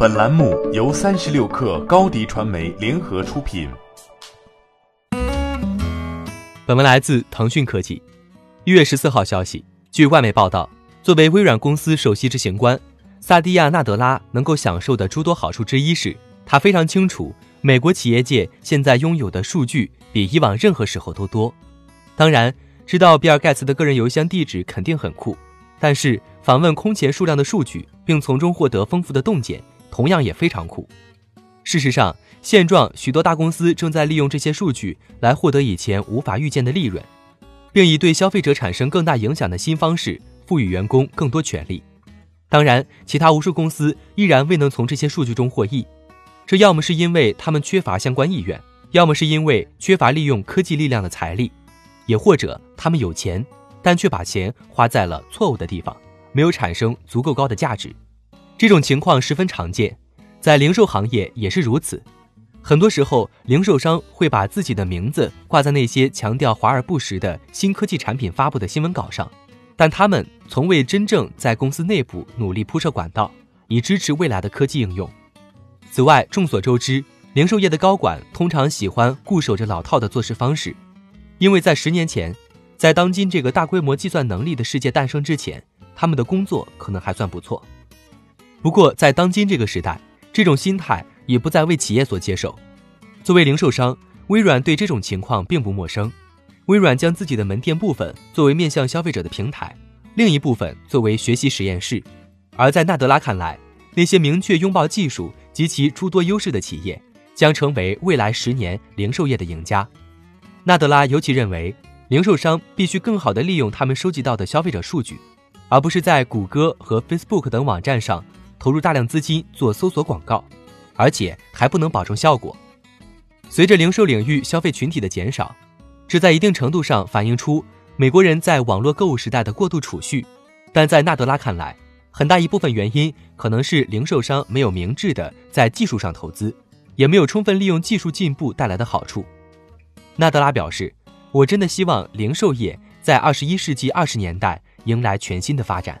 本栏目由三十六氪高低传媒联合出品。本文来自腾讯科技。一月十四号消息，据外媒报道，作为微软公司首席执行官，萨蒂亚·纳德拉能够享受的诸多好处之一是，他非常清楚美国企业界现在拥有的数据比以往任何时候都多。当然，知道比尔·盖茨的个人邮箱地址肯定很酷。但是，访问空前数量的数据，并从中获得丰富的洞见，同样也非常酷。事实上，现状许多大公司正在利用这些数据来获得以前无法预见的利润，并以对消费者产生更大影响的新方式赋予员工更多权利。当然，其他无数公司依然未能从这些数据中获益，这要么是因为他们缺乏相关意愿，要么是因为缺乏利用科技力量的财力，也或者他们有钱。但却把钱花在了错误的地方，没有产生足够高的价值。这种情况十分常见，在零售行业也是如此。很多时候，零售商会把自己的名字挂在那些强调华而不实的新科技产品发布的新闻稿上，但他们从未真正在公司内部努力铺设管道，以支持未来的科技应用。此外，众所周知，零售业的高管通常喜欢固守着老套的做事方式，因为在十年前。在当今这个大规模计算能力的世界诞生之前，他们的工作可能还算不错。不过，在当今这个时代，这种心态已不再为企业所接受。作为零售商，微软对这种情况并不陌生。微软将自己的门店部分作为面向消费者的平台，另一部分作为学习实验室。而在纳德拉看来，那些明确拥抱技术及其诸多优势的企业，将成为未来十年零售业的赢家。纳德拉尤其认为。零售商必须更好地利用他们收集到的消费者数据，而不是在谷歌和 Facebook 等网站上投入大量资金做搜索广告，而且还不能保证效果。随着零售领域消费群体的减少，这在一定程度上反映出美国人在网络购物时代的过度储蓄。但在纳德拉看来，很大一部分原因可能是零售商没有明智的在技术上投资，也没有充分利用技术进步带来的好处。纳德拉表示。我真的希望零售业在二十一世纪二十年代迎来全新的发展。